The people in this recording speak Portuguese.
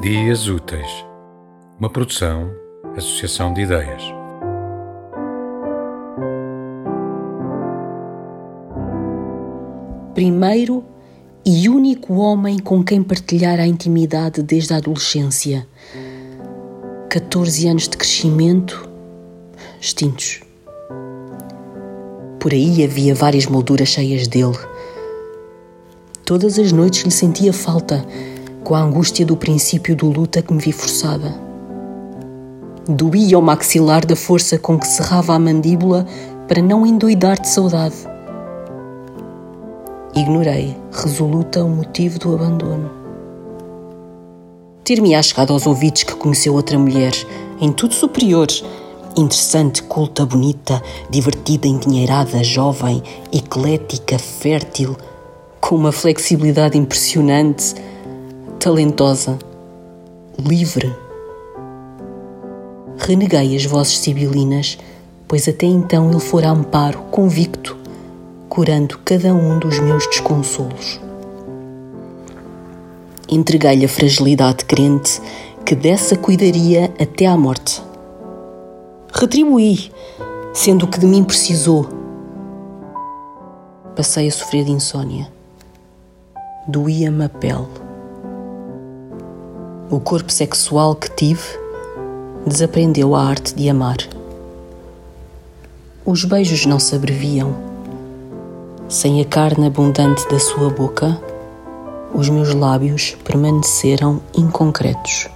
Dias Úteis, uma produção, associação de ideias. Primeiro e único homem com quem partilhar a intimidade desde a adolescência. 14 anos de crescimento extintos. Por aí havia várias molduras cheias dele. Todas as noites lhe sentia falta com a angústia do princípio do luta que me vi forçada. Doía o maxilar da força com que cerrava a mandíbula para não endoidar de saudade. Ignorei, resoluta, o motivo do abandono. Ter-me-á chegado aos ouvidos que conheceu outra mulher, em tudo superior, interessante, culta, bonita, divertida, endinheirada, jovem, eclética, fértil, com uma flexibilidade impressionante, talentosa, livre. Reneguei as vozes sibilinas, pois até então ele fora amparo, convicto, curando cada um dos meus desconsolos. Entreguei-lhe a fragilidade crente que dessa cuidaria até à morte. Retribuí, sendo o que de mim precisou. Passei a sofrer de insônia. Doía-me a pele o corpo sexual que tive desaprendeu a arte de amar. Os beijos não se abreviam. Sem a carne abundante da sua boca, os meus lábios permaneceram inconcretos.